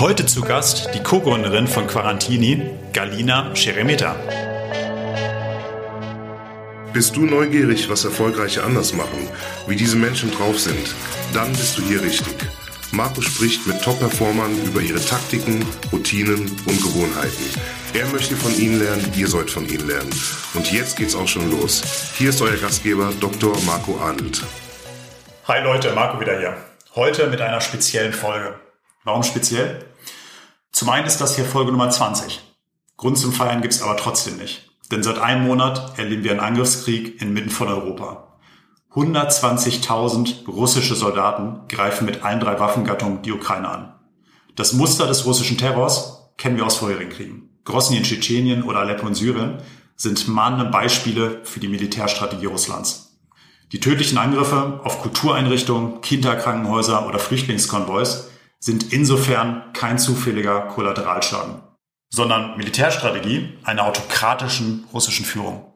Heute zu Gast die Co-Gründerin von Quarantini, Galina Scheremeta. Bist du neugierig, was Erfolgreiche anders machen, wie diese Menschen drauf sind? Dann bist du hier richtig. Marco spricht mit Top-Performern über ihre Taktiken, Routinen und Gewohnheiten. Er möchte von ihnen lernen, ihr sollt von ihnen lernen. Und jetzt geht's auch schon los. Hier ist euer Gastgeber Dr. Marco Adelt. Hi Leute, Marco wieder hier. Heute mit einer speziellen Folge. Warum speziell? Zum einen ist das hier Folge Nummer 20. Grund zum Feiern gibt's aber trotzdem nicht. Denn seit einem Monat erleben wir einen Angriffskrieg inmitten von Europa. 120.000 russische Soldaten greifen mit allen drei Waffengattungen die Ukraine an. Das Muster des russischen Terrors kennen wir aus vorherigen Kriegen. Grosny in Tschetschenien oder Aleppo in Syrien sind mahnende Beispiele für die Militärstrategie Russlands. Die tödlichen Angriffe auf Kultureinrichtungen, Kinderkrankenhäuser oder Flüchtlingskonvois sind insofern kein zufälliger Kollateralschaden, sondern Militärstrategie einer autokratischen russischen Führung.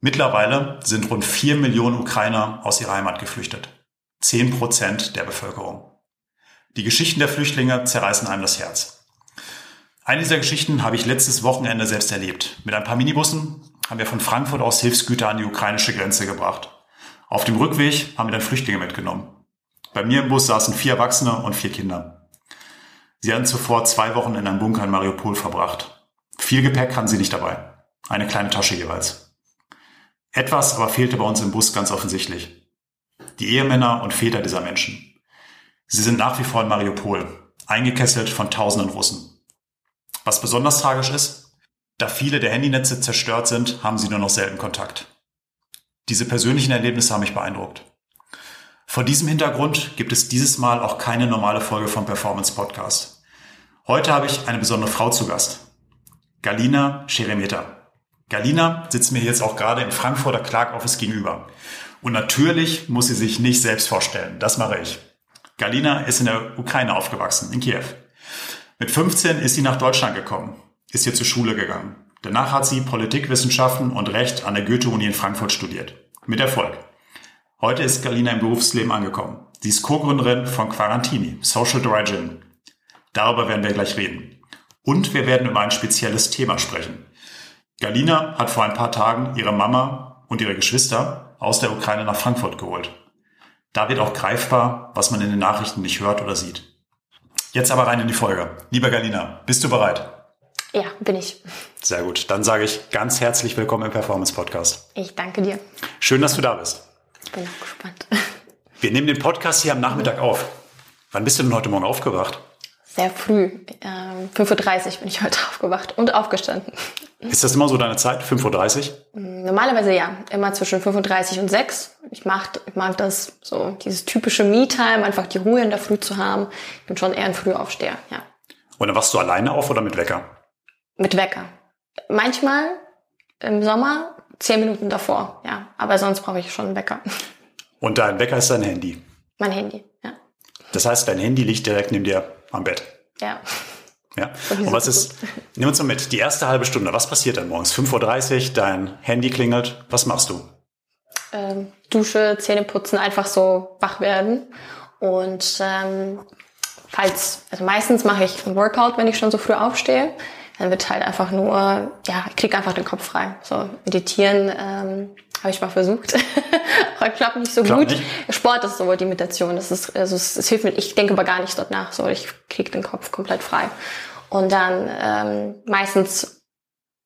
Mittlerweile sind rund vier Millionen Ukrainer aus ihrer Heimat geflüchtet. Zehn Prozent der Bevölkerung. Die Geschichten der Flüchtlinge zerreißen einem das Herz. Eine dieser Geschichten habe ich letztes Wochenende selbst erlebt. Mit ein paar Minibussen haben wir von Frankfurt aus Hilfsgüter an die ukrainische Grenze gebracht. Auf dem Rückweg haben wir dann Flüchtlinge mitgenommen. Bei mir im Bus saßen vier Erwachsene und vier Kinder. Sie hatten zuvor zwei Wochen in einem Bunker in Mariupol verbracht. Viel Gepäck hatten sie nicht dabei. Eine kleine Tasche jeweils. Etwas aber fehlte bei uns im Bus ganz offensichtlich. Die Ehemänner und Väter dieser Menschen. Sie sind nach wie vor in Mariupol, eingekesselt von tausenden Russen. Was besonders tragisch ist, da viele der Handynetze zerstört sind, haben sie nur noch selten Kontakt. Diese persönlichen Erlebnisse haben mich beeindruckt. Vor diesem Hintergrund gibt es dieses Mal auch keine normale Folge vom Performance Podcast. Heute habe ich eine besondere Frau zu Gast. Galina Scheremeta. Galina sitzt mir jetzt auch gerade im Frankfurter Clark Office gegenüber. Und natürlich muss sie sich nicht selbst vorstellen. Das mache ich. Galina ist in der Ukraine aufgewachsen, in Kiew. Mit 15 ist sie nach Deutschland gekommen, ist hier zur Schule gegangen. Danach hat sie Politikwissenschaften und Recht an der Goethe-Uni in Frankfurt studiert. Mit Erfolg. Heute ist Galina im Berufsleben angekommen. Sie ist Co-Gründerin von Quarantini, Social Dry Gin. Darüber werden wir gleich reden. Und wir werden über ein spezielles Thema sprechen. Galina hat vor ein paar Tagen ihre Mama und ihre Geschwister aus der Ukraine nach Frankfurt geholt. Da wird auch greifbar, was man in den Nachrichten nicht hört oder sieht. Jetzt aber rein in die Folge. Lieber Galina, bist du bereit? Ja, bin ich. Sehr gut. Dann sage ich ganz herzlich willkommen im Performance Podcast. Ich danke dir. Schön, dass du da bist. Ich bin auch gespannt. Wir nehmen den Podcast hier am Nachmittag auf. Wann bist du denn heute Morgen aufgewacht? Sehr früh. Ähm, 5.30 Uhr bin ich heute aufgewacht und aufgestanden. Ist das immer so deine Zeit, 5.30 Uhr? Normalerweise ja, immer zwischen 5.30 Uhr und 6 Ich mag, ich mag das, so dieses typische Me-Time, einfach die Ruhe in der Früh zu haben. Ich bin schon eher ein Frühaufsteher, ja. Und dann wachst du alleine auf oder mit Wecker? Mit Wecker. Manchmal im Sommer zehn Minuten davor, ja. Aber sonst brauche ich schon einen Wecker. Und dein Wecker ist dein Handy? Mein Handy, ja. Das heißt, dein Handy liegt direkt neben dir am Bett. Ja. Ja. Und was ist, nimm uns mal mit, die erste halbe Stunde, was passiert dann morgens? 5.30 Uhr, dein Handy klingelt, was machst du? Ähm, Dusche, Zähne putzen, einfach so wach werden. Und ähm, falls, also meistens mache ich ein Workout, wenn ich schon so früh aufstehe. Dann wird halt einfach nur, ja, ich krieg einfach den Kopf frei. So meditieren ähm, habe ich mal versucht. Aber klappt nicht so klappt gut. Nicht. Sport ist so die Meditation. Das ist, also es, es, hilft mir. Ich denke aber gar nicht dort nach. So, ich krieg den Kopf komplett frei. Und dann ähm, meistens,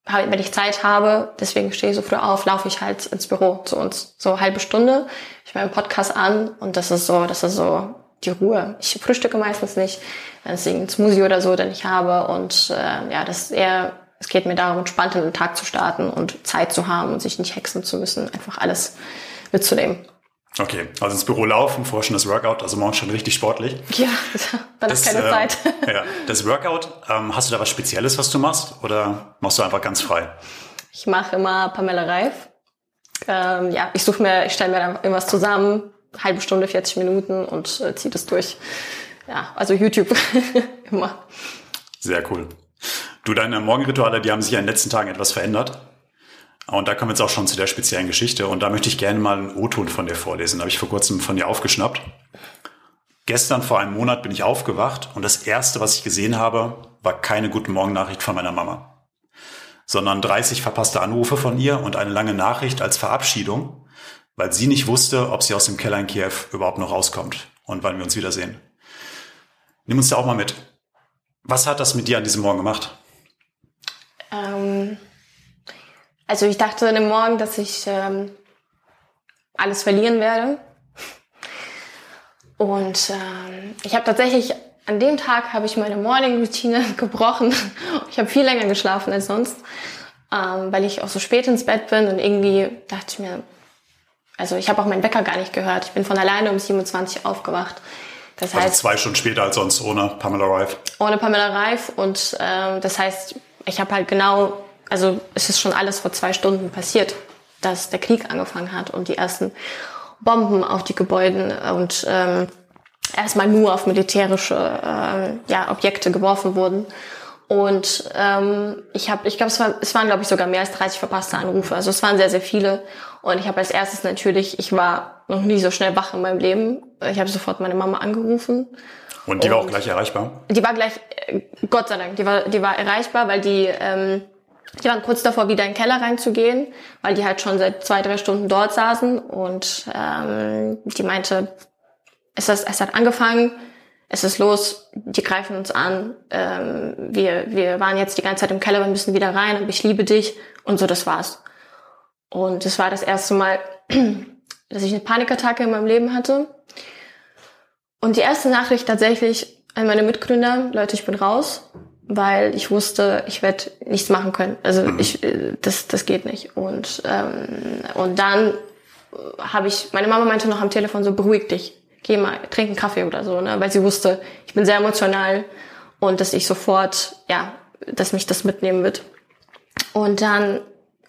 wenn ich Zeit habe, deswegen stehe ich so früh auf, laufe ich halt ins Büro zu uns. So eine halbe Stunde. Ich mache einen Podcast an und das ist so, das ist so die Ruhe. Ich frühstücke meistens nicht, deswegen Smoothie oder so, den ich habe. Und äh, ja, das ist eher, es geht mir darum, entspannt in den Tag zu starten und Zeit zu haben und sich nicht hexen zu müssen, einfach alles mitzunehmen. Okay, also ins Büro laufen, vorher schon das Workout, also morgens schon richtig sportlich. Ja, dann ist keine äh, Zeit. Ja, das Workout, ähm, hast du da was Spezielles, was du machst oder machst du einfach ganz frei? Ich mache immer Pamela Reif. Ähm, ja, ich suche mir, ich stelle mir dann irgendwas zusammen, halbe Stunde, 40 Minuten und äh, ziehe das durch. Ja, also YouTube immer. Sehr cool. Du, deine Morgenrituale, die haben sich ja in den letzten Tagen etwas verändert. Und da kommen wir jetzt auch schon zu der speziellen Geschichte. Und da möchte ich gerne mal einen O-Ton von dir vorlesen. Da habe ich vor kurzem von dir aufgeschnappt. Gestern vor einem Monat bin ich aufgewacht und das erste, was ich gesehen habe, war keine Guten Morgen Nachricht von meiner Mama, sondern 30 verpasste Anrufe von ihr und eine lange Nachricht als Verabschiedung, weil sie nicht wusste, ob sie aus dem Keller in Kiew überhaupt noch rauskommt und wann wir uns wiedersehen. Nimm uns da auch mal mit. Was hat das mit dir an diesem Morgen gemacht? Ähm, also ich dachte an dem Morgen, dass ich ähm, alles verlieren werde und ähm, ich habe tatsächlich an dem Tag habe ich meine Morning Routine gebrochen. Ich habe viel länger geschlafen als sonst, ähm, weil ich auch so spät ins Bett bin und irgendwie dachte ich mir, also ich habe auch meinen Wecker gar nicht gehört. Ich bin von alleine um 27 aufgewacht. Das also heißt zwei Stunden später als sonst ohne Pamela Reif. Ohne Pamela Reif und ähm, das heißt, ich habe halt genau, also es ist schon alles vor zwei Stunden passiert, dass der Krieg angefangen hat und die ersten Bomben auf die Gebäude und ähm, erstmal nur auf militärische äh, ja, Objekte geworfen wurden. Und ähm, ich habe, ich glaube, es, war, es waren, glaube ich, sogar mehr als 30 verpasste Anrufe. Also es waren sehr, sehr viele. Und ich habe als erstes natürlich, ich war noch nie so schnell wach in meinem Leben. Ich habe sofort meine Mama angerufen. Und die und war auch gleich erreichbar? Die war gleich, äh, Gott sei Dank, die war, die war erreichbar, weil die ähm, die waren kurz davor, wieder in den Keller reinzugehen, weil die halt schon seit zwei, drei Stunden dort saßen. Und ähm, die meinte, es, ist, es hat angefangen, es ist los, die greifen uns an. Ähm, wir, wir waren jetzt die ganze Zeit im Keller, wir müssen wieder rein und ich liebe dich. Und so, das war's. Und es war das erste Mal, dass ich eine Panikattacke in meinem Leben hatte. Und die erste Nachricht tatsächlich an meine Mitgründer, Leute, ich bin raus weil ich wusste, ich werde nichts machen können. Also mhm. ich, äh, das, das geht nicht. Und ähm, und dann habe ich, meine Mama meinte noch am Telefon so, beruhig dich, geh mal, trink einen Kaffee oder so, ne? weil sie wusste, ich bin sehr emotional und dass ich sofort, ja, dass mich das mitnehmen wird. Und dann,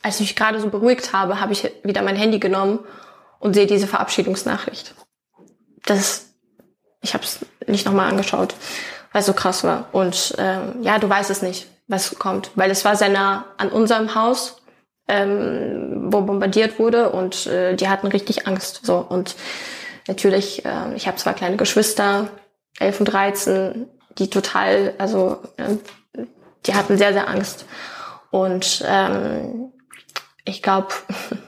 als ich mich gerade so beruhigt habe, habe ich wieder mein Handy genommen und sehe diese Verabschiedungsnachricht. Das, ich habe es nicht nochmal angeschaut weil es so krass war. Und ähm, ja, du weißt es nicht, was kommt, weil es war sehr nah an unserem Haus, ähm, wo bombardiert wurde und äh, die hatten richtig Angst. So und natürlich, äh, ich habe zwei kleine Geschwister, elf und dreizehn, die total, also äh, die hatten sehr sehr Angst und ähm, ich glaube,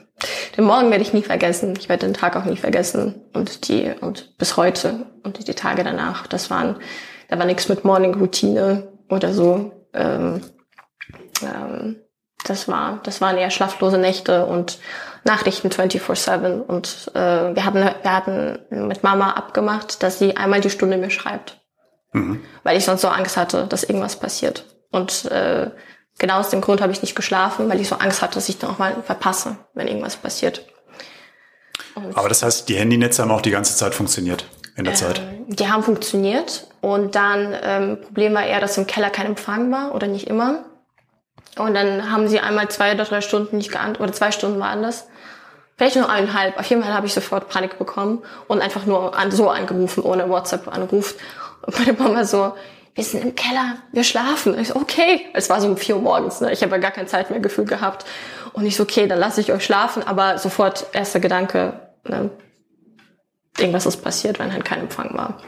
den Morgen werde ich nie vergessen. Ich werde den Tag auch nie vergessen und die und bis heute und die Tage danach. Das waren da war nichts mit Morning Routine oder so. Ähm, ähm, das war, das waren eher schlaflose Nächte und Nachrichten 24/7 und äh, wir hatten, wir hatten mit Mama abgemacht, dass sie einmal die Stunde mir schreibt, mhm. weil ich sonst so Angst hatte, dass irgendwas passiert. Und äh, genau aus dem Grund habe ich nicht geschlafen, weil ich so Angst hatte, dass ich noch mal verpasse, wenn irgendwas passiert. Und Aber das heißt, die Handynetze haben auch die ganze Zeit funktioniert in der ähm, Zeit? Die haben funktioniert und dann ähm, Problem war eher, dass im Keller kein Empfang war oder nicht immer. Und dann haben sie einmal zwei oder drei Stunden nicht geantwortet, oder zwei Stunden waren das. Vielleicht nur eineinhalb. Auf jeden Fall habe ich sofort Panik bekommen und einfach nur an, so angerufen, ohne WhatsApp-Anruf. Und meine Mama so, wir sind im Keller, wir schlafen. Ich so, okay. Es war so um vier Uhr morgens, ne? Ich habe ja gar kein Zeitmehrgefühl gehabt. Und ich so, okay, dann lasse ich euch schlafen, aber sofort erster Gedanke, ne? irgendwas ist passiert, wenn halt kein Empfang war.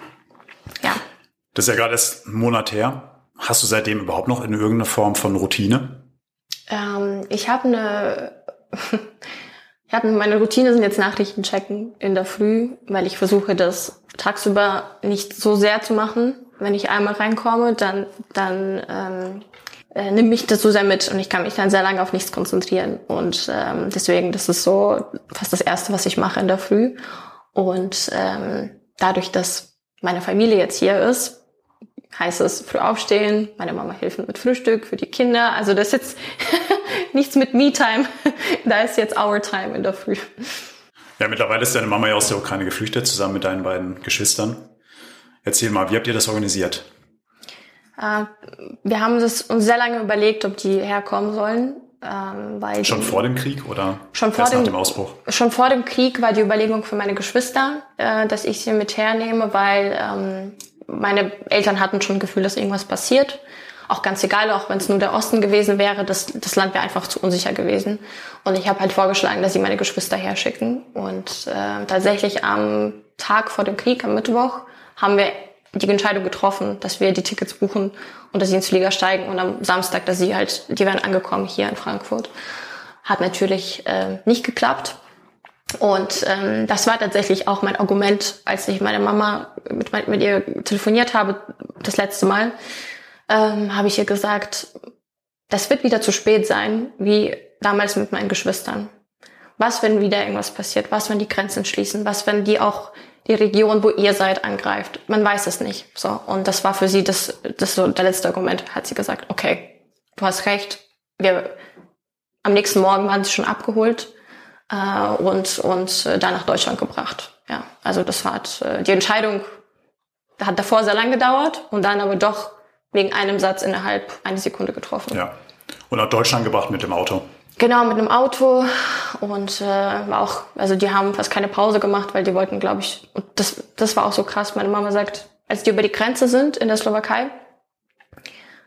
Ja. Das ist ja gerade erst einen Monat her. Hast du seitdem überhaupt noch in irgendeiner Form von Routine? Ähm, ich habe eine, habe meine Routine sind jetzt Nachrichten checken in der Früh, weil ich versuche, das tagsüber nicht so sehr zu machen. Wenn ich einmal reinkomme, dann dann ähm, äh, nimmt mich das so sehr mit und ich kann mich dann sehr lange auf nichts konzentrieren. Und ähm, deswegen, das ist so fast das Erste, was ich mache in der Früh. Und ähm, dadurch, dass meine Familie jetzt hier ist, heißt es früh aufstehen, meine Mama hilft mit Frühstück für die Kinder. Also das ist jetzt nichts mit Me-Time. da ist jetzt Our Time in der Früh. Ja, mittlerweile ist deine Mama ja aus der Ukraine geflüchtet, zusammen mit deinen beiden Geschwistern. Erzähl mal, wie habt ihr das organisiert? Äh, wir haben uns sehr lange überlegt, ob die herkommen sollen. Ähm, weil schon die, vor dem Krieg oder schon vor dem, dem, Ausbruch? Schon vor dem Krieg war die Überlegung für meine Geschwister, äh, dass ich sie mit hernehme, weil ähm, meine Eltern hatten schon ein Gefühl, dass irgendwas passiert. Auch ganz egal, auch wenn es nur der Osten gewesen wäre, das, das Land wäre einfach zu unsicher gewesen. Und ich habe halt vorgeschlagen, dass sie meine Geschwister herschicken. Und äh, tatsächlich am Tag vor dem Krieg, am Mittwoch, haben wir die Entscheidung getroffen, dass wir die Tickets buchen und dass sie ins Flieger steigen und am Samstag, dass sie halt, die wären angekommen hier in Frankfurt. Hat natürlich äh, nicht geklappt. Und ähm, das war tatsächlich auch mein Argument, als ich meine Mama mit, mit ihr telefoniert habe, das letzte Mal, ähm, habe ich ihr gesagt, das wird wieder zu spät sein, wie damals mit meinen Geschwistern. Was, wenn wieder irgendwas passiert? Was, wenn die Grenzen schließen? Was, wenn die auch die Region, wo ihr seid, angreift? Man weiß es nicht. So. Und das war für sie das, das so der letzte Argument. Hat sie gesagt, okay, du hast recht. Wir, am nächsten Morgen waren sie schon abgeholt äh, und, und äh, da nach Deutschland gebracht. Ja, also das war äh, die Entscheidung hat davor sehr lang gedauert und dann aber doch wegen einem Satz innerhalb einer Sekunde getroffen. Ja. Und nach Deutschland gebracht mit dem Auto. Genau, mit einem Auto und äh, war auch, also die haben fast keine Pause gemacht, weil die wollten, glaube ich, und das, das war auch so krass. Meine Mama sagt, als die über die Grenze sind in der Slowakei,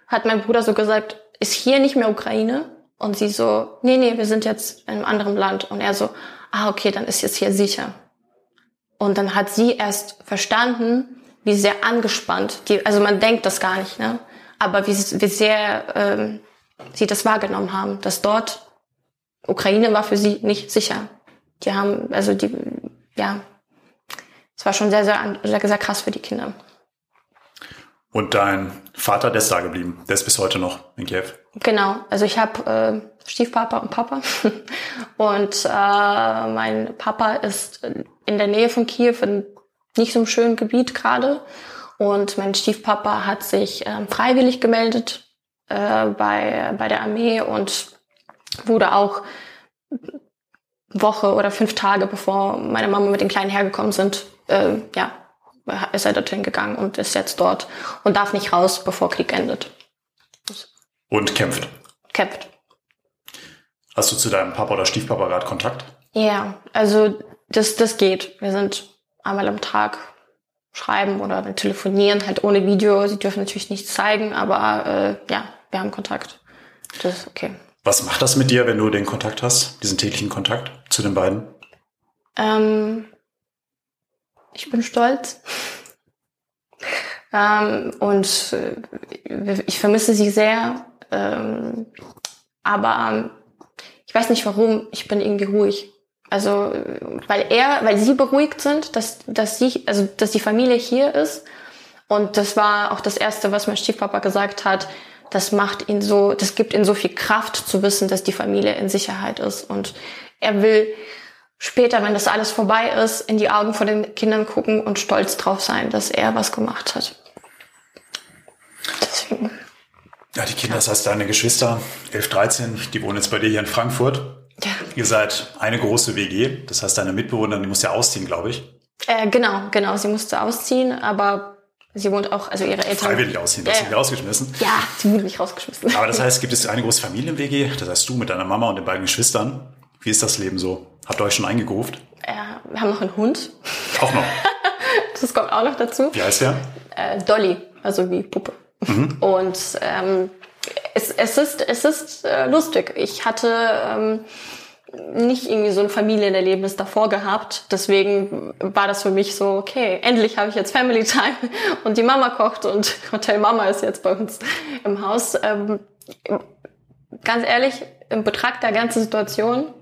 hat mein Bruder so gesagt, ist hier nicht mehr Ukraine? Und sie so, nee, nee, wir sind jetzt in einem anderen Land. Und er so, ah, okay, dann ist jetzt hier sicher. Und dann hat sie erst verstanden, wie sehr angespannt, die, also man denkt das gar nicht, ne? aber wie, wie sehr ähm, sie das wahrgenommen haben, dass dort Ukraine war für sie nicht sicher. Die haben, also die, ja, es war schon sehr, sehr, sehr, sehr krass für die Kinder. Und dein Vater, der ist da geblieben. Der ist bis heute noch in Kiew. Genau. Also ich habe äh, Stiefpapa und Papa. und äh, mein Papa ist in der Nähe von Kiew, in nicht so einem schönen Gebiet gerade. Und mein Stiefpapa hat sich äh, freiwillig gemeldet äh, bei, bei der Armee und wurde auch Woche oder fünf Tage bevor meine Mama mit den Kleinen hergekommen sind, äh, ja, ist er dorthin gegangen und ist jetzt dort und darf nicht raus, bevor Krieg endet. Und kämpft. Kämpft. Hast du zu deinem Papa oder Stiefpapa gerade Kontakt? Ja, also das, das geht. Wir sind einmal am Tag schreiben oder telefonieren, halt ohne Video. Sie dürfen natürlich nichts zeigen, aber äh, ja, wir haben Kontakt. Das ist okay. Was macht das mit dir, wenn du den Kontakt hast, diesen täglichen Kontakt zu den beiden? Ähm, ich bin stolz. ähm, und äh, ich vermisse sie sehr. Ähm, aber ähm, ich weiß nicht warum, ich bin irgendwie ruhig. Also, weil er, weil sie beruhigt sind, dass, dass sie, also, dass die Familie hier ist. Und das war auch das erste, was mein Stiefpapa gesagt hat. Das macht ihn so, das gibt ihm so viel Kraft zu wissen, dass die Familie in Sicherheit ist. Und er will, später, wenn das alles vorbei ist, in die Augen von den Kindern gucken und stolz drauf sein, dass er was gemacht hat. Deswegen. Ja, die Kinder, das heißt deine Geschwister, 11, 13, die wohnen jetzt bei dir hier in Frankfurt. Ja. Ihr seid eine große WG, das heißt deine Mitbewohnerin, die muss ja ausziehen, glaube ich. Äh, genau, genau, sie musste ausziehen, aber sie wohnt auch, also ihre Eltern. Freiwillig ausziehen, du hast sie rausgeschmissen. Ja, sie wurde nicht rausgeschmissen. Aber das heißt, gibt es eine große Familien-WG, das heißt du mit deiner Mama und den beiden Geschwistern. Wie ist das Leben so? Habt ihr euch schon eingegruft? Ja, wir haben noch einen Hund. Auch noch? das kommt auch noch dazu. Wie heißt der? Äh, Dolly, also wie Puppe. Mhm. Und ähm, es, es ist, es ist äh, lustig. Ich hatte ähm, nicht irgendwie so ein Familienerlebnis davor gehabt. Deswegen war das für mich so, okay, endlich habe ich jetzt Family Time und die Mama kocht und Hotel Mama ist jetzt bei uns im Haus. Ähm, ganz ehrlich, im Betracht der ganzen Situation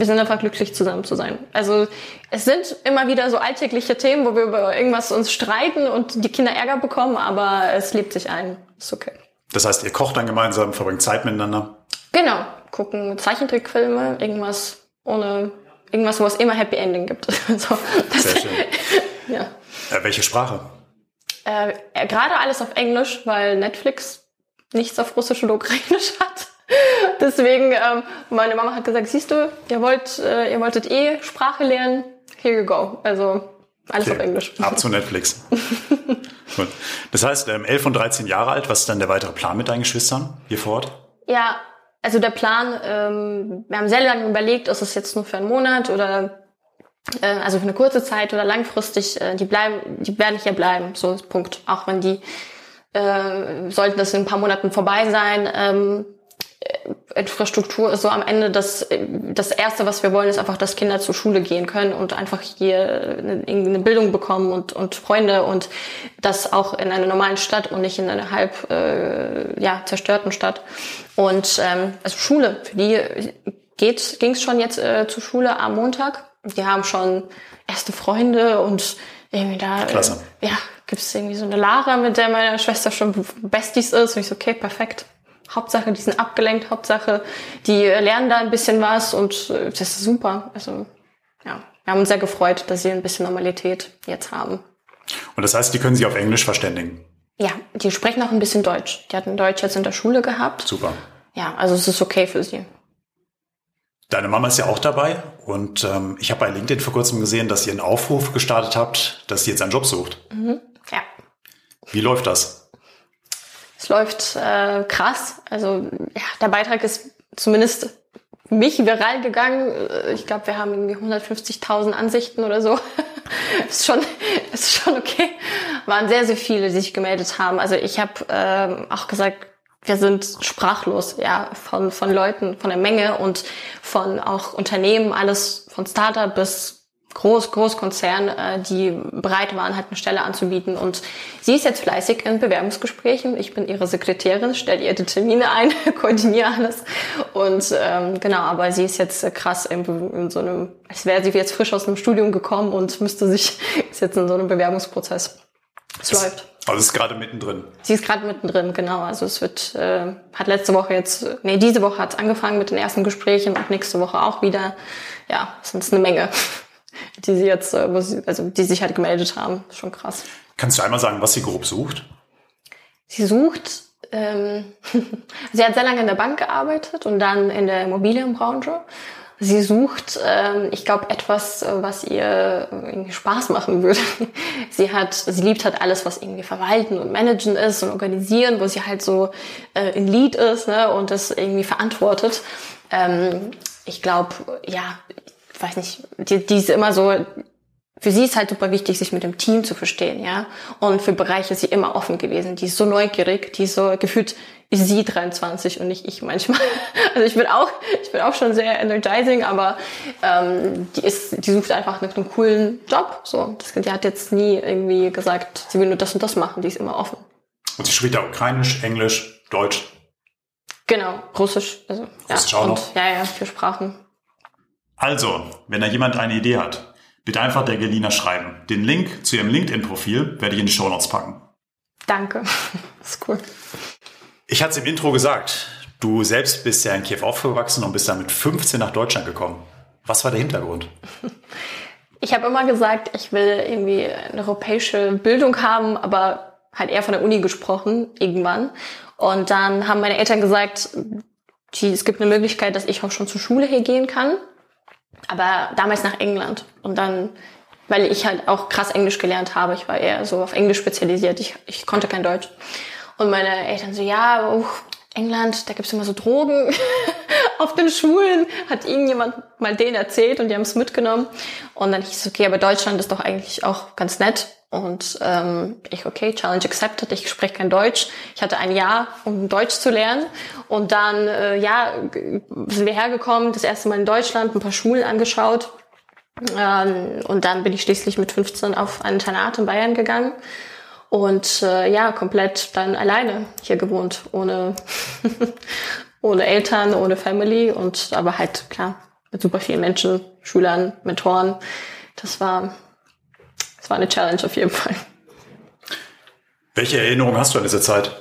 wir sind einfach glücklich, zusammen zu sein. Also es sind immer wieder so alltägliche Themen, wo wir über irgendwas uns streiten und die Kinder Ärger bekommen, aber es lebt sich ein. Ist okay. Das heißt, ihr kocht dann gemeinsam, verbringt Zeit miteinander? Genau. Gucken Zeichentrickfilme, irgendwas ohne, irgendwas, wo es immer Happy Ending gibt. so, Sehr schön. ja. Äh, welche Sprache? Äh, gerade alles auf Englisch, weil Netflix nichts auf Russisch oder Ukrainisch hat. Deswegen, ähm, meine Mama hat gesagt, siehst du, ihr wollt, äh, ihr wolltet eh Sprache lernen, here you go. Also alles okay. auf Englisch. Ab zu Netflix. Gut. Das heißt, ähm, 11 und 13 Jahre alt, was ist dann der weitere Plan mit deinen Geschwistern hier vor Ort? Ja, also der Plan, ähm, wir haben sehr lange überlegt, ist es jetzt nur für einen Monat oder äh, also für eine kurze Zeit oder langfristig, äh, die bleiben, die werden hier bleiben, so Punkt. Auch wenn die äh, sollten das in ein paar Monaten vorbei sein, ähm, Infrastruktur ist so am Ende das, das Erste, was wir wollen, ist einfach, dass Kinder zur Schule gehen können und einfach hier eine, eine Bildung bekommen und, und Freunde und das auch in einer normalen Stadt und nicht in einer halb äh, ja, zerstörten Stadt. Und ähm, also Schule, für die geht ging es schon jetzt äh, zur Schule am Montag. Die haben schon erste Freunde und irgendwie da Klasse. Äh, ja, gibt es irgendwie so eine Lara, mit der meine Schwester schon Besties ist. Und ich so, okay, perfekt. Hauptsache, die sind abgelenkt, Hauptsache, die lernen da ein bisschen was und äh, das ist super. Also ja, wir haben uns sehr gefreut, dass sie ein bisschen Normalität jetzt haben. Und das heißt, die können sich auf Englisch verständigen. Ja, die sprechen auch ein bisschen Deutsch. Die hatten Deutsch jetzt in der Schule gehabt. Super. Ja, also es ist okay für sie. Deine Mama ist ja auch dabei und ähm, ich habe bei LinkedIn vor kurzem gesehen, dass ihr einen Aufruf gestartet habt, dass sie jetzt einen Job sucht. Mhm. Ja. Wie läuft das? Es läuft äh, krass. Also ja, der Beitrag ist zumindest mich viral gegangen. Äh, ich glaube, wir haben irgendwie 150.000 Ansichten oder so. ist schon, ist schon okay. Waren sehr, sehr viele, die sich gemeldet haben. Also ich habe ähm, auch gesagt, wir sind sprachlos, ja, von, von Leuten, von der Menge und von auch Unternehmen, alles von Startup bis Groß, Großkonzern, äh, die bereit waren, halt eine Stelle anzubieten. Und sie ist jetzt fleißig in Bewerbungsgesprächen. Ich bin ihre Sekretärin, stelle ihr die Termine ein, koordiniere alles. Und ähm, genau, aber sie ist jetzt krass in, in so einem, als wäre sie jetzt frisch aus einem Studium gekommen und müsste sich, ist jetzt in so einem Bewerbungsprozess. Es läuft. Also es ist gerade mittendrin. Sie ist gerade mittendrin, genau. Also es wird, äh, hat letzte Woche jetzt, nee, diese Woche hat es angefangen mit den ersten Gesprächen und nächste Woche auch wieder. Ja, es ist eine Menge, die sie jetzt, äh, sie, also die sich halt gemeldet haben. Schon krass. Kannst du einmal sagen, was sie grob sucht? Sie sucht, ähm, sie hat sehr lange in der Bank gearbeitet und dann in der Immobilienbranche Sie sucht, ähm, ich glaube, etwas, was ihr irgendwie Spaß machen würde. Sie hat, sie liebt halt alles, was irgendwie verwalten und managen ist und organisieren, wo sie halt so äh, in Lead ist ne, und das irgendwie verantwortet. Ähm, ich glaube, ja, weiß nicht, die, die ist immer so, für sie ist halt super wichtig, sich mit dem Team zu verstehen, ja. Und für Bereiche ist sie immer offen gewesen. Die ist so neugierig, die ist so gefühlt ist sie 23 und nicht ich manchmal. Also ich bin auch, ich bin auch schon sehr energizing, aber ähm, die ist, die sucht einfach nach einem coolen Job. So, das, die hat jetzt nie irgendwie gesagt, sie will nur das und das machen. Die ist immer offen. Und sie spricht ja Ukrainisch, Englisch, Deutsch. Genau, Russisch. Also, Russisch ja, auch und, noch? Ja, ja, vier Sprachen. Also, wenn da jemand eine Idee hat, bitte einfach der Gelina schreiben. Den Link zu ihrem LinkedIn-Profil werde ich in die Show Notes packen. Danke. Das ist cool. Ich hatte es im Intro gesagt, du selbst bist ja in Kiew aufgewachsen und bist dann mit 15 nach Deutschland gekommen. Was war der Hintergrund? Ich habe immer gesagt, ich will irgendwie eine europäische Bildung haben, aber halt eher von der Uni gesprochen, irgendwann. Und dann haben meine Eltern gesagt, die, es gibt eine Möglichkeit, dass ich auch schon zur Schule hier gehen kann. Aber damals nach England. Und dann, weil ich halt auch krass Englisch gelernt habe. Ich war eher so auf Englisch spezialisiert. Ich, ich konnte kein Deutsch. Und meine Eltern so, ja, oh, England, da gibt's immer so Drogen auf den Schulen. Hat ihnen jemand mal denen erzählt und die haben es mitgenommen. Und dann hieß es, okay, aber Deutschland ist doch eigentlich auch ganz nett. Und ähm, ich, okay, Challenge accepted, ich spreche kein Deutsch. Ich hatte ein Jahr, um Deutsch zu lernen. Und dann, äh, ja, sind wir hergekommen, das erste Mal in Deutschland, ein paar Schulen angeschaut. Ähm, und dann bin ich schließlich mit 15 auf ein Internat in Bayern gegangen. Und äh, ja, komplett dann alleine hier gewohnt, ohne, ohne Eltern, ohne Family und aber halt klar mit super vielen Menschen, Schülern, Mentoren. Das war, das war eine Challenge auf jeden Fall. Welche Erinnerungen hast du an diese Zeit?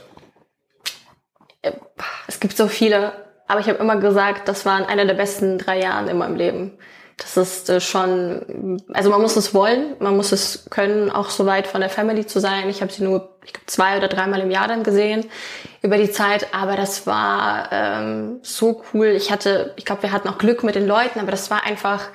Es gibt so viele, aber ich habe immer gesagt, das waren einer der besten drei Jahre in meinem Leben. Das ist äh, schon, also man muss es wollen, man muss es können, auch so weit von der Family zu sein. Ich habe sie nur ich glaub, zwei oder dreimal im Jahr dann gesehen über die Zeit, aber das war ähm, so cool. Ich hatte, ich glaube, wir hatten auch Glück mit den Leuten, aber das war einfach,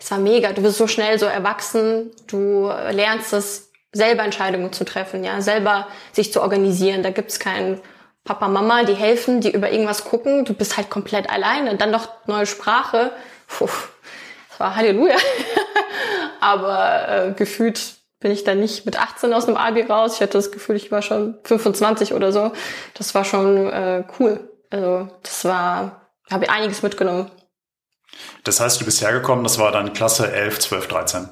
es war mega. Du wirst so schnell so erwachsen, du lernst es, selber Entscheidungen zu treffen, ja, selber sich zu organisieren. Da gibt's keinen Papa, Mama, die helfen, die über irgendwas gucken. Du bist halt komplett alleine. Dann noch neue Sprache. Puh, das war Halleluja. Aber äh, gefühlt bin ich dann nicht mit 18 aus dem Abi raus. Ich hatte das Gefühl, ich war schon 25 oder so. Das war schon äh, cool. Also das war habe einiges mitgenommen. Das heißt, du bist hergekommen, das war dann Klasse 11, 12, 13.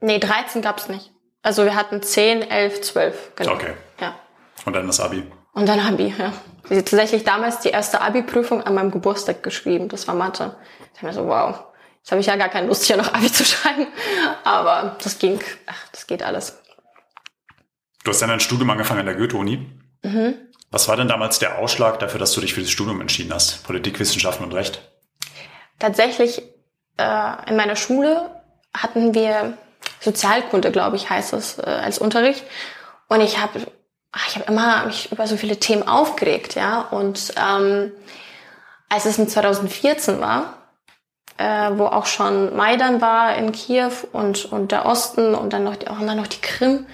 Nee, 13 gab's nicht. Also wir hatten 10, 11, 12. Genau. Okay. Ja. Und dann das Abi. Und dann Abi, ja. Ich habe tatsächlich damals die erste Abi-Prüfung an meinem Geburtstag geschrieben. Das war Mathe. Ich habe mir so, wow, jetzt habe ich ja gar keine Lust, hier noch Abi zu schreiben. Aber das ging, ach, das geht alles. Du hast dann ein Studium angefangen an der Goethe-Uni. Mhm. Was war denn damals der Ausschlag dafür, dass du dich für das Studium entschieden hast? Politikwissenschaften und Recht? Tatsächlich, äh, in meiner Schule hatten wir Sozialkunde, glaube ich, heißt es, äh, als Unterricht. Und ich habe ich hab immer mich über so viele Themen aufgeregt, ja. Und ähm, als es in 2014 war, äh, wo auch schon Maidan war in Kiew und, und der Osten und dann noch die, auch dann noch die Krim,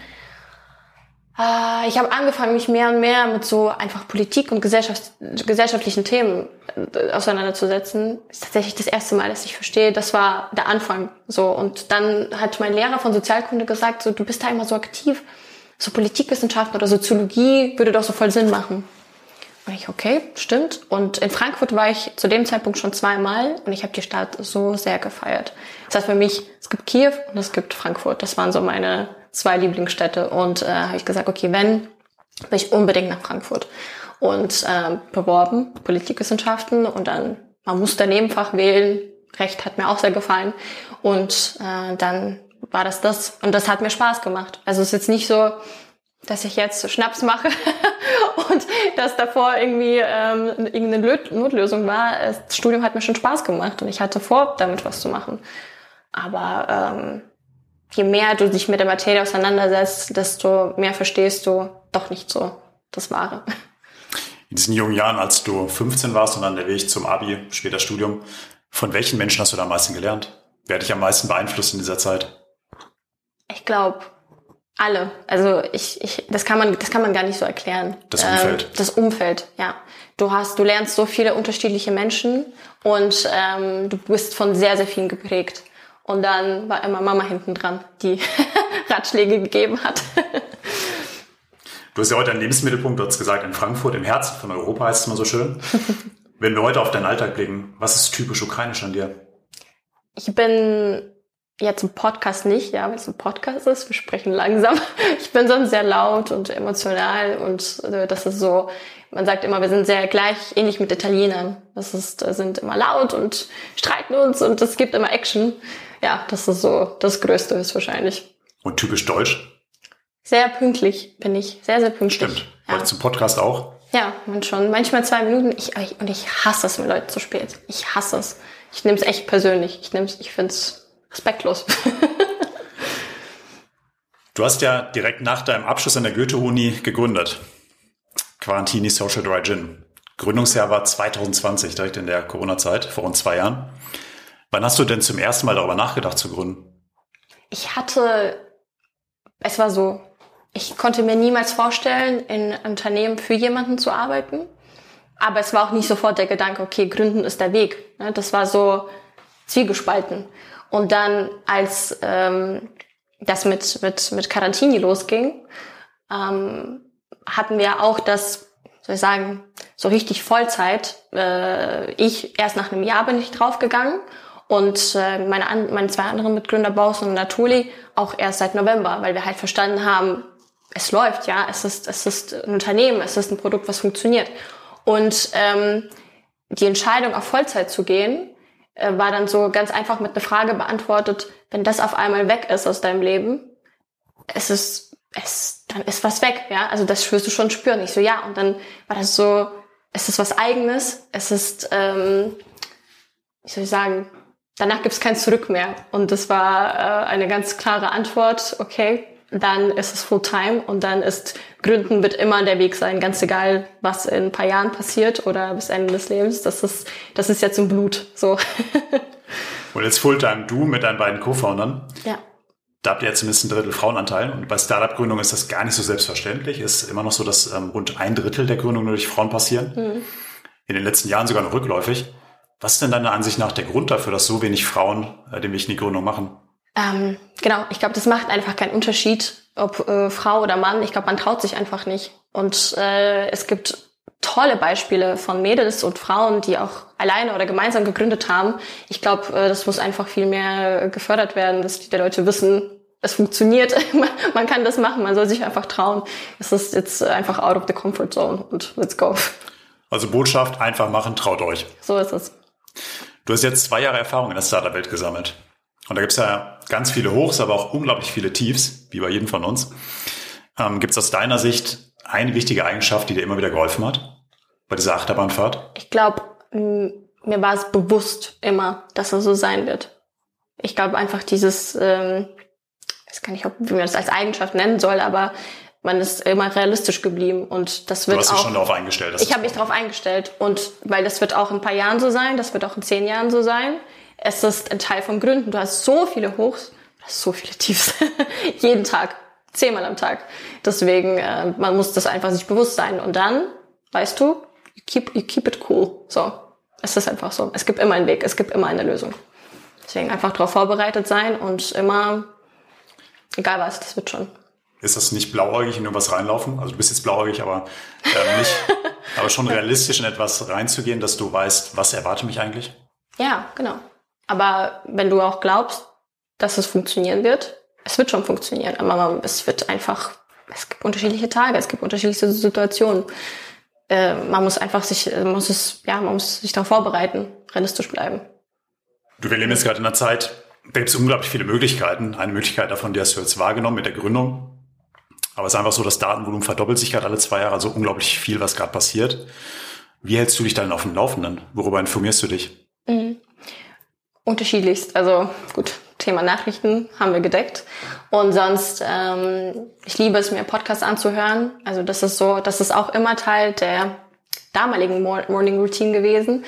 äh, ich habe angefangen, mich mehr und mehr mit so einfach Politik und Gesellschaft, gesellschaftlichen Themen äh, auseinanderzusetzen. Ist tatsächlich das erste Mal, dass ich verstehe, das war der Anfang. So und dann hat mein Lehrer von Sozialkunde gesagt, so du bist da immer so aktiv, so Politikwissenschaften oder Soziologie würde doch so voll Sinn machen. Ich, okay, stimmt. Und in Frankfurt war ich zu dem Zeitpunkt schon zweimal und ich habe die Stadt so sehr gefeiert. Das heißt für mich, es gibt Kiew und es gibt Frankfurt. Das waren so meine zwei Lieblingsstädte und äh, habe ich gesagt, okay, wenn, will ich unbedingt nach Frankfurt. Und äh, beworben, Politikwissenschaften und dann, man muss daneben Fach wählen, Recht hat mir auch sehr gefallen. Und äh, dann war das das und das hat mir Spaß gemacht. Also es ist jetzt nicht so, dass ich jetzt Schnaps mache und dass davor irgendwie ähm, irgendeine Notlösung war. Das Studium hat mir schon Spaß gemacht und ich hatte vor, damit was zu machen. Aber ähm, je mehr du dich mit der Materie auseinandersetzt, desto mehr verstehst du doch nicht so das Wahre. In diesen jungen Jahren, als du 15 warst und dann der Weg zum Abi, später Studium, von welchen Menschen hast du da am meisten gelernt? Wer hat dich am meisten beeinflusst in dieser Zeit? Ich glaube, alle. Also ich, ich, das kann man, das kann man gar nicht so erklären. Das Umfeld. Ähm, das Umfeld, ja. Du hast, du lernst so viele unterschiedliche Menschen und ähm, du bist von sehr, sehr vielen geprägt. Und dann war immer Mama hinten dran, die Ratschläge gegeben hat. du hast ja heute einen Lebensmittelpunkt, du hast gesagt, in Frankfurt, im Herzen von Europa heißt es immer so schön. Wenn wir heute auf deinen Alltag blicken, was ist typisch ukrainisch an dir? Ich bin jetzt im Podcast nicht, ja, weil es ein Podcast ist, wir sprechen langsam. Ich bin sonst sehr laut und emotional und äh, das ist so, man sagt immer, wir sind sehr gleich, ähnlich mit Italienern. Das ist, äh, sind immer laut und streiten uns und es gibt immer Action ja, das ist so das Größte ist wahrscheinlich. Und typisch deutsch? Sehr pünktlich bin ich. Sehr, sehr pünktlich. Stimmt. Ja. Heute zum Podcast auch? Ja, man schon. Manchmal zwei Minuten. Ich, und ich hasse es mit Leuten zu spät. Ich hasse es. Ich nehme es echt persönlich. Ich nehme es, ich finde es respektlos. du hast ja direkt nach deinem Abschluss an der Goethe-Uni gegründet. Quarantini Social Dry Gin. Gründungsjahr war 2020, direkt in der Corona-Zeit, vor rund zwei Jahren. Wann hast du denn zum ersten Mal darüber nachgedacht zu gründen? Ich hatte, es war so, ich konnte mir niemals vorstellen, in einem Unternehmen für jemanden zu arbeiten. Aber es war auch nicht sofort der Gedanke, okay, gründen ist der Weg. Ne, das war so zwiegespalten. Und dann, als ähm, das mit, mit, mit Quarantini losging, ähm, hatten wir auch das, soll ich sagen, so richtig Vollzeit. Äh, ich erst nach einem Jahr bin ich draufgegangen und äh, meine, meine zwei anderen Mitgründer, Baus und Natuli, auch erst seit November, weil wir halt verstanden haben, es läuft, ja, es ist, es ist ein Unternehmen, es ist ein Produkt, was funktioniert. Und ähm, die Entscheidung, auf Vollzeit zu gehen, war dann so ganz einfach mit einer Frage beantwortet, wenn das auf einmal weg ist aus deinem Leben, es ist, es, dann ist was weg, ja, also das wirst du schon spüren. Ich so, ja, und dann war das so, es ist was Eigenes, es ist, ähm, wie soll ich sagen, danach gibt es kein Zurück mehr. Und das war äh, eine ganz klare Antwort, okay, dann ist es Fulltime und dann ist Gründen wird immer der Weg sein, ganz egal, was in ein paar Jahren passiert oder bis Ende des Lebens. Das ist, das ist jetzt im Blut, so. und jetzt Fulltime du mit deinen beiden Co-Foundern. Ja. Da habt ihr jetzt zumindest ein Drittel Frauenanteil. Und bei Startup-Gründungen ist das gar nicht so selbstverständlich. Ist immer noch so, dass ähm, rund ein Drittel der Gründungen nur durch Frauen passieren. Mhm. In den letzten Jahren sogar noch rückläufig. Was ist denn deiner Ansicht nach der Grund dafür, dass so wenig Frauen äh, den Weg in die Gründung machen? Ähm, genau, ich glaube, das macht einfach keinen Unterschied, ob äh, Frau oder Mann. Ich glaube, man traut sich einfach nicht. Und äh, es gibt tolle Beispiele von Mädels und Frauen, die auch alleine oder gemeinsam gegründet haben. Ich glaube, äh, das muss einfach viel mehr gefördert werden, dass die Leute wissen, es funktioniert, man kann das machen, man soll sich einfach trauen. Es ist jetzt einfach out of the comfort zone und let's go. Also Botschaft, einfach machen, traut euch. So ist es. Du hast jetzt zwei Jahre Erfahrung in der Startup-Welt gesammelt. Und da gibt es ja ganz viele Hochs, aber auch unglaublich viele Tiefs, wie bei jedem von uns. Ähm, gibt es aus deiner Sicht eine wichtige Eigenschaft, die dir immer wieder geholfen hat bei dieser Achterbahnfahrt? Ich glaube, mir war es bewusst immer, dass er so sein wird. Ich glaube einfach dieses, ähm, ich weiß gar nicht, ob, wie man das als Eigenschaft nennen soll, aber man ist immer realistisch geblieben und das wird du hast auch. dich schon darauf eingestellt. Ich habe mich darauf eingestellt und weil das wird auch in ein paar Jahren so sein, das wird auch in zehn Jahren so sein. Es ist ein Teil vom Gründen. Du hast so viele Hochs, du hast so viele Tiefs jeden Tag zehnmal am Tag. Deswegen, äh, man muss das einfach sich bewusst sein. Und dann, weißt du, you keep, you keep it cool. So. Es ist einfach so. Es gibt immer einen Weg, es gibt immer eine Lösung. Deswegen einfach darauf vorbereitet sein und immer, egal was, das wird schon. Ist das nicht blauäugig in irgendwas reinlaufen? Also du bist jetzt blauäugig, aber äh, nicht, aber schon realistisch in etwas reinzugehen, dass du weißt, was erwartet mich eigentlich? Ja, genau. Aber wenn du auch glaubst, dass es funktionieren wird, es wird schon funktionieren, aber es wird einfach, es gibt unterschiedliche Tage, es gibt unterschiedliche Situationen. Äh, man muss einfach sich, muss es, ja, man muss sich darauf vorbereiten, realistisch bleiben. Du, wir leben jetzt gerade in einer Zeit, da gibt es unglaublich viele Möglichkeiten. Eine Möglichkeit davon, die hast du jetzt wahrgenommen mit der Gründung. Aber es ist einfach so, das Datenvolumen verdoppelt sich gerade alle zwei Jahre, also unglaublich viel, was gerade passiert. Wie hältst du dich dann auf dem Laufenden? Worüber informierst du dich? Unterschiedlichst. Also gut, Thema Nachrichten haben wir gedeckt. Und sonst, ähm, ich liebe es, mir Podcasts anzuhören. Also das ist so, das ist auch immer Teil der damaligen Morning Routine gewesen,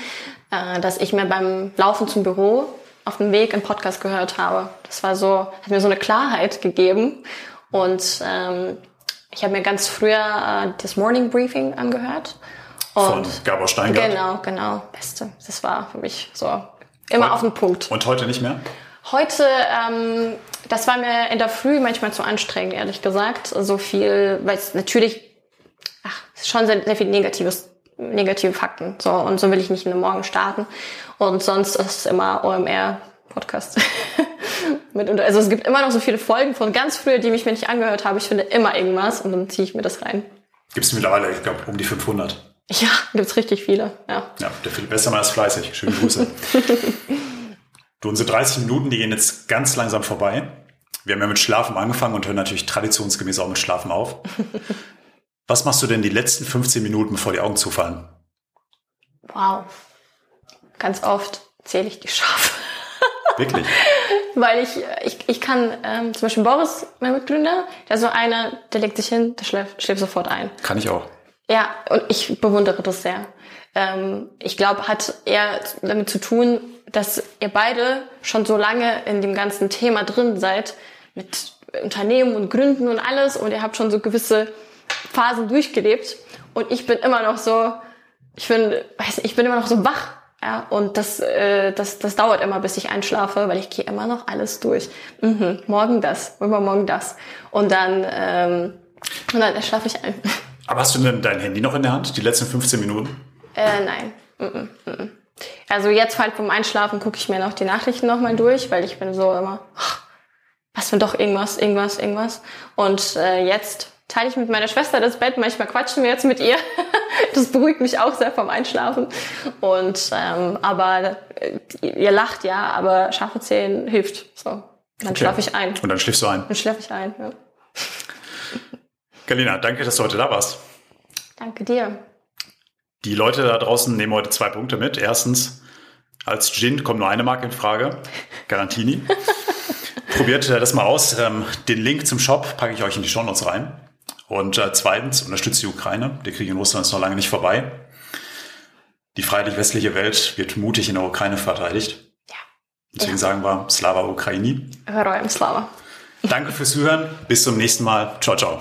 äh, dass ich mir beim Laufen zum Büro auf dem Weg einen Podcast gehört habe. Das war so, hat mir so eine Klarheit gegeben. Und ähm, ich habe mir ganz früher äh, das Morning Briefing angehört. Und Von Gabor Steingart? Genau, genau. Beste. Das war für mich so immer Und- auf den Punkt. Und heute nicht mehr? Heute, ähm, das war mir in der Früh manchmal zu anstrengend, ehrlich gesagt. So viel, weil es natürlich, ach, schon sehr, sehr viel Negatives, negative Fakten. So, und so will ich nicht in den Morgen starten. Und sonst ist es immer OMR-Podcast. Mit, und- also es gibt immer noch so viele Folgen von ganz früher, die mich mir nicht angehört habe. Ich finde immer irgendwas und dann ziehe ich mir das rein. Gibt es mittlerweile, ich glaube, um die 500. Ja, gibt's richtig viele, ja. Ja, der Philipp Westermann ist fleißig. Schöne Grüße. du, unsere 30 Minuten, die gehen jetzt ganz langsam vorbei. Wir haben ja mit Schlafen angefangen und hören natürlich traditionsgemäß auch mit Schlafen auf. Was machst du denn die letzten 15 Minuten, bevor die Augen zufallen? Wow. Ganz oft zähle ich die Schafe. Wirklich? Weil ich, ich, ich kann, ähm, zum Beispiel Boris, mein Mitgründer, der ist so einer, der legt sich hin, der schläft, schläft sofort ein. Kann ich auch. Ja, und ich bewundere das sehr. Ähm, ich glaube, hat eher damit zu tun, dass ihr beide schon so lange in dem ganzen Thema drin seid, mit Unternehmen und Gründen und alles, und ihr habt schon so gewisse Phasen durchgelebt. Und ich bin immer noch so, ich bin, weiß nicht, ich bin immer noch so wach. Ja, und das, äh, das, das dauert immer, bis ich einschlafe, weil ich gehe immer noch alles durch. Mhm, morgen das, übermorgen das. Und dann, ähm, und dann schlafe ich ein. Aber hast du denn dein Handy noch in der Hand, die letzten 15 Minuten? Äh, nein. Mhm, mhm. Also jetzt halt vom Einschlafen gucke ich mir noch die Nachrichten nochmal durch, weil ich bin so immer, "Ach, was wenn doch irgendwas, irgendwas, irgendwas. Und äh, jetzt teile ich mit meiner Schwester das Bett, manchmal quatschen wir jetzt mit ihr. das beruhigt mich auch sehr vom Einschlafen. Und ähm, aber äh, ihr lacht ja, aber scharfe Zählen hilft. So. Dann Okay. schlafe ich ein. Und dann schläfst du ein. Dann schlafe ich ein. Ja. Galina, danke, dass du heute da warst. Danke dir. Die Leute da draußen nehmen heute zwei Punkte mit. Erstens, als Gin kommt nur eine Marke in Frage, Garantini. Probiert äh, das mal aus. Ähm, Den Link zum Shop packe ich euch in die Shownotes rein. Und äh, zweitens, unterstützt die Ukraine. Der Krieg in Russland ist noch lange nicht vorbei. Die freiheitlich-westliche Welt wird mutig in der Ukraine verteidigt. Ja. Deswegen Ja. sagen wir Slava Ukraini. Herojem Slava. Danke fürs Zuhören. Bis zum nächsten Mal. Ciao, ciao.